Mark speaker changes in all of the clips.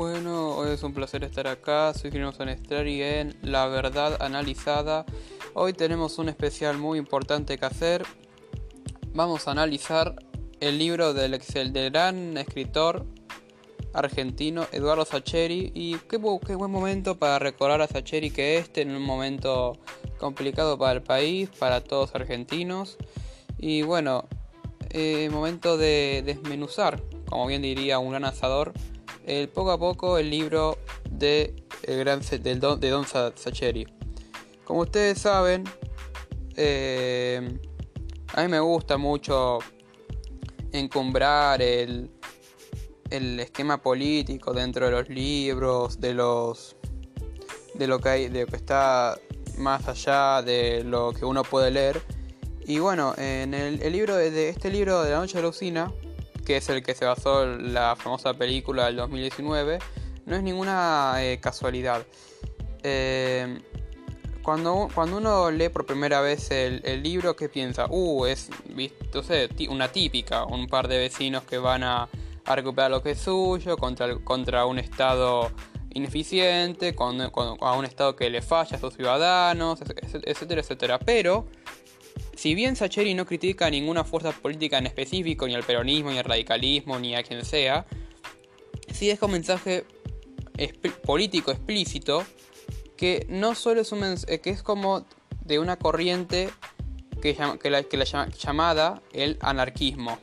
Speaker 1: Bueno, hoy es un placer estar acá. Soy Gino Sanestrari en La Verdad Analizada. Hoy tenemos un especial muy importante que hacer. Vamos a analizar el libro del, Excel, gran escritor argentino Eduardo Sacheri. Y qué, qué, buen momento para recordar a Sacheri que este en un momento complicado para el país, para todos argentinos. Y bueno, eh, momento de desmenuzar, como bien diría un gran asador el, poco a poco el libro de, el gran, del don, de Don Sacheri. Como ustedes saben, eh, a mí me gusta mucho encumbrar el, el esquema político dentro de los libros, de los de lo que hay, de lo que está más allá de lo que uno puede leer. Y bueno, en el, libro de, de, este libro de la noche de la usina que es el que se basó la famosa película del 2019, no es ninguna eh, casualidad. Eh, cuando, cuando uno lee por primera vez el, libro, ¿qué piensa? Uh, es una típica, un par de vecinos que van a, recuperar lo que es suyo contra, contra un Estado ineficiente, a un Estado que le falla a sus ciudadanos, etcétera, etcétera. Pero si bien Sacheri no critica a ninguna fuerza política en específico, ni al peronismo, ni al radicalismo, ni a quien sea, sí deja un mensaje político explícito que no solo es un eh, que es como de una corriente que, que, la, que la llamada el anarquismo.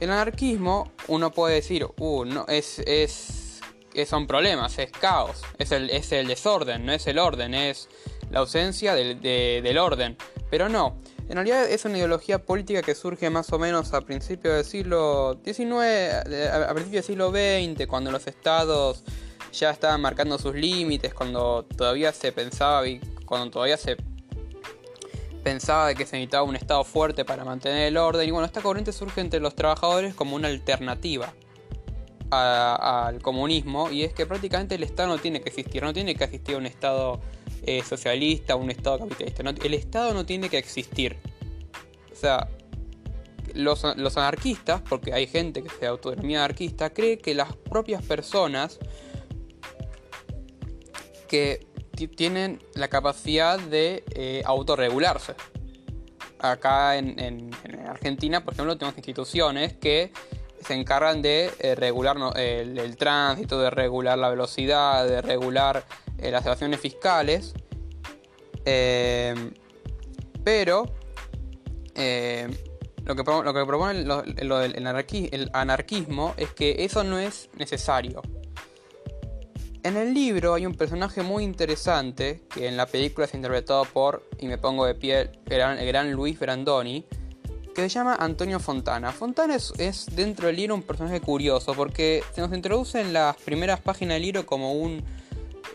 Speaker 1: El anarquismo, uno puede decir, uh, no, es, es, son problemas, es caos, es el, es el desorden, no es el orden, es la ausencia del orden. Pero no, en realidad es una ideología política que surge más o menos a principios del siglo XIX, a principios del siglo XX, cuando los estados ya estaban marcando sus límites, cuando todavía se pensaba cuando todavía se pensaba que se necesitaba un estado fuerte para mantener el orden. Y bueno, esta corriente surge entre los trabajadores como una alternativa al comunismo y es que prácticamente el estado no tiene que existir, no tiene que existir un estado eh, socialista, un Estado capitalista. el Estado no tiene que existir. O sea, los, anarquistas, porque hay gente que se autodenomina anarquista, cree que las propias personas que tienen la capacidad de eh, autorregularse. Acá en, Argentina, por ejemplo, tenemos instituciones que se encargan de eh, regular el, tránsito, de regular la velocidad, de regular las evasión fiscales. Eh, pero eh, lo, que, lo, que, propone el, anarquismo es que eso no es necesario. En el libro hay un personaje muy interesante que en la película es interpretado por, y me pongo de pie, el gran, Luis Brandoni, que se llama Antonio Fontana. Fontana es, dentro del libro un personaje curioso porque se nos introduce en las primeras páginas del libro como un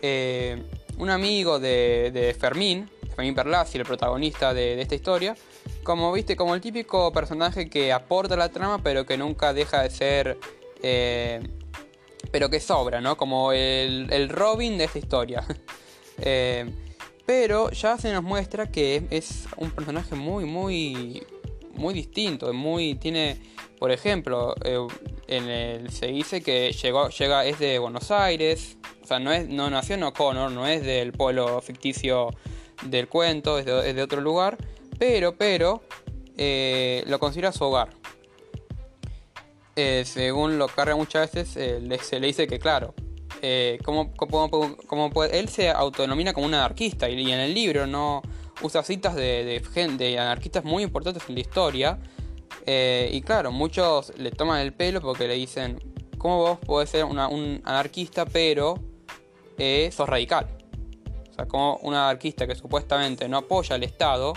Speaker 1: eh, un amigo de, Fermín, Fermín Perlassi, el protagonista de, esta historia, como viste, como el típico personaje que aporta la trama, pero que nunca deja de ser. Eh, pero que sobra, ¿no? Como el, Robin de esta historia. Eh, pero ya se nos muestra que es un personaje muy, muy. muy distinto. Muy. tiene. Por ejemplo, se dice que llega, es de Buenos Aires, o sea, no, es, no nació en O'Connor, no es del pueblo ficticio del cuento, es de, otro lugar, pero, pero, eh, lo considera su hogar. Eh, según lo carga muchas veces, eh, se le dice que, claro, como, puede, él se autodenomina como un anarquista y, en el libro no usa citas de anarquistas muy importantes en la historia. Y claro, muchos le toman el pelo porque le dicen, ¿cómo vos podés ser un anarquista pero eh, sos radical. O sea, como un anarquista que supuestamente no apoya al Estado,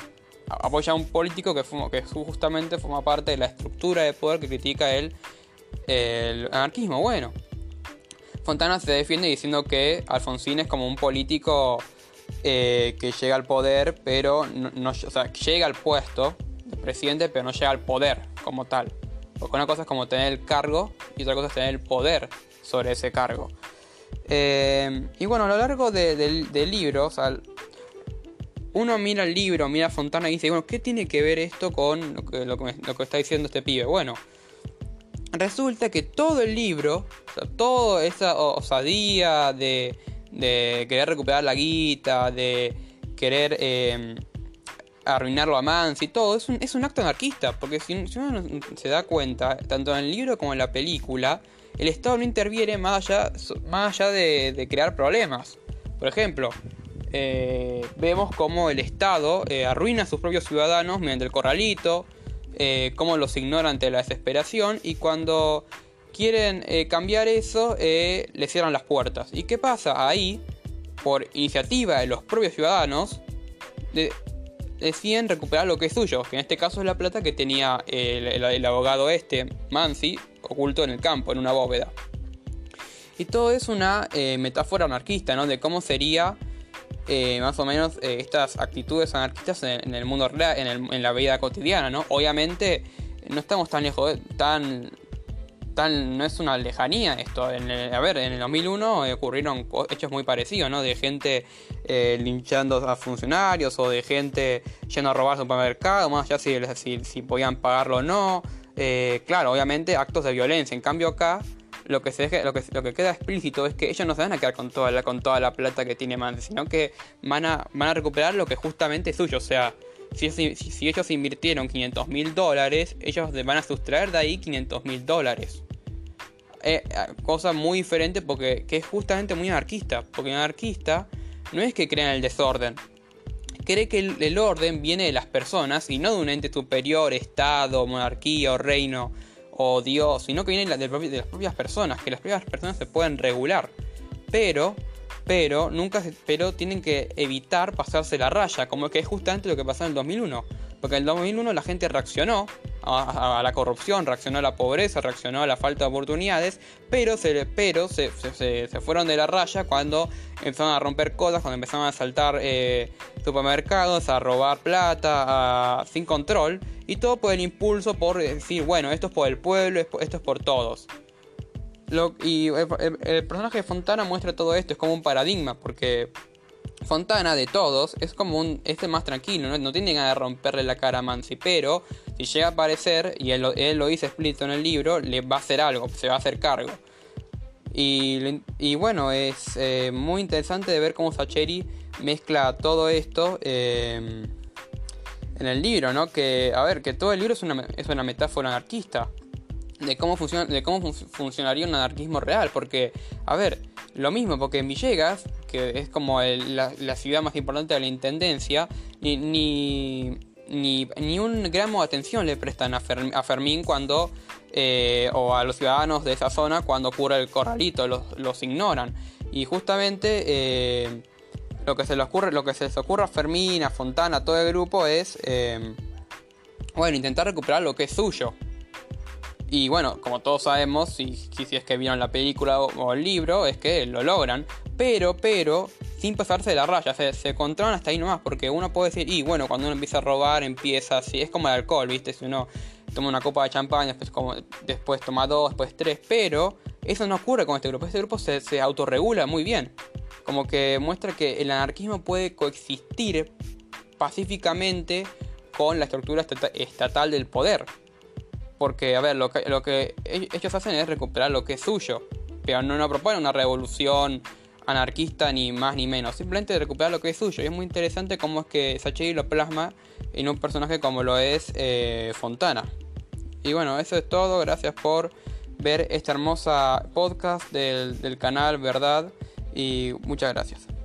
Speaker 1: apoya a un político que, que justamente forma parte de la estructura de poder que critica el, el anarquismo. Bueno, Fontana se defiende diciendo que Alfonsín es como un político eh, que llega al poder, pero no, llega al puesto presidente, pero no llega al poder como tal. Porque una cosa es como tener el cargo y otra cosa es tener el poder sobre ese cargo. Eh, y bueno, a lo largo del libro, o uno mira el libro, mira Fontana y dice, bueno, ¿qué tiene que ver esto con lo que, lo que, está diciendo este pibe? Bueno, resulta que todo el libro, toda esa osadía de, de querer recuperar la guita, de querer eh, arruinarlo a Mans y todo, es un, es un acto anarquista, porque si, uno se da cuenta, tanto en el libro como en la película, el Estado no interviene más allá, más allá de, crear problemas. Por ejemplo, eh, vemos cómo el Estado eh, arruina a sus propios ciudadanos mediante el corralito, eh, cómo los ignora ante la desesperación y cuando quieren cambiar eso, le cierran las puertas. ¿Y qué pasa? Ahí, por iniciativa de los propios ciudadanos, deciden recuperar lo que es suyo, que en este caso es la plata que tenía el, abogado este, Mansi, oculto en el campo, en una bóveda. Y todo es una eh, metáfora anarquista, ¿no? De cómo sería eh, más o menos eh, estas actitudes anarquistas en, el mundo real, en, en, la vida cotidiana, ¿no? Obviamente no estamos tan lejos, tan no es una lejanía esto. a ver, en el 2001 ocurrieron hechos muy parecidos, ¿no? De gente eh, linchando a funcionarios o de gente yendo a robar supermercado, más allá si, si, podían pagarlo o no. Eh, claro, obviamente actos de violencia. En cambio acá lo que, se lo, que, lo que queda explícito es que ellos no se van a quedar con toda la, con toda la plata que tiene Mandy, sino que van a, van a recuperar lo que justamente es suyo. O sea, si, si, ellos invirtieron 500 mil dólares, ellos van a sustraer de ahí 500 mil dólares. Eh, cosa muy diferente porque que es justamente muy anarquista. Porque anarquista no es que crea en el desorden. Cree que el, orden viene de las personas y no de un ente superior, Estado, monarquía o reino o Dios, sino que viene de, de las propias personas, que las propias personas se pueden regular. Pero pero nunca pero tienen que evitar pasarse la raya, como que es justamente lo que pasó en el 2001, porque en el 2001 la gente reaccionó a, la corrupción, reaccionó a la pobreza, reaccionó a la falta de oportunidades, pero se pero se, fueron de la raya cuando empezaron a romper cosas, cuando empezaron a saltar eh, supermercados, a robar plata, sin control, y todo por el impulso por decir, bueno, esto es por el pueblo, esto es por todos. Y el, personaje de Fontana muestra todo esto, es como un paradigma, porque Fontana de todos es como un este más tranquilo, no, no tiene ganas de romperle la cara a Mansi, pero si llega a aparecer, y él, lo dice explícito en el libro, le va a hacer algo, se va a hacer cargo. Y, y bueno, es eh, muy interesante de ver cómo Sacheri mezcla todo esto eh, en el libro, ¿no? Que, a ver, que todo el libro es una, es una metáfora anarquista de cómo, funciona, de cómo funcionaría un anarquismo real. Porque, a ver, lo mismo, porque en Villegas, que es como la, ciudad más importante de la intendencia, ni, ni, ni, un gramo de atención le prestan a, Fermín cuando, eh, o a los ciudadanos de esa zona cuando ocurre el corralito, los, ignoran. Y justamente eh, lo, que se les ocurre, lo que se a Fermín, a Fontana, a todo el grupo es, eh, bueno, intentar recuperar lo que es suyo. Y bueno, como todos sabemos, si, si es que vieron la película o, el libro, es que lo logran. Pero, pero, sin pasarse de la raya, se, se controlan hasta ahí nomás. Porque uno puede decir, y bueno, cuando uno empieza a robar, empieza así. Es como el alcohol, ¿viste? Si uno toma una copa de champán, después, como, después toma dos, después tres. Pero eso no ocurre con este grupo. Este grupo se, se autorregula muy bien. Como que muestra que el anarquismo puede coexistir pacíficamente con la estructura estatal del poder. Porque, a ver, lo que, lo que ellos hacen es recuperar lo que es suyo. Pero no, no proponen una revolución anarquista ni más ni menos. Simplemente recuperar lo que es suyo. Y es muy interesante cómo es que Sacheri lo plasma en un personaje como lo es eh, Fontana. Y bueno, eso es todo. Gracias por ver esta hermosa podcast del canal, ¿verdad? Y muchas gracias.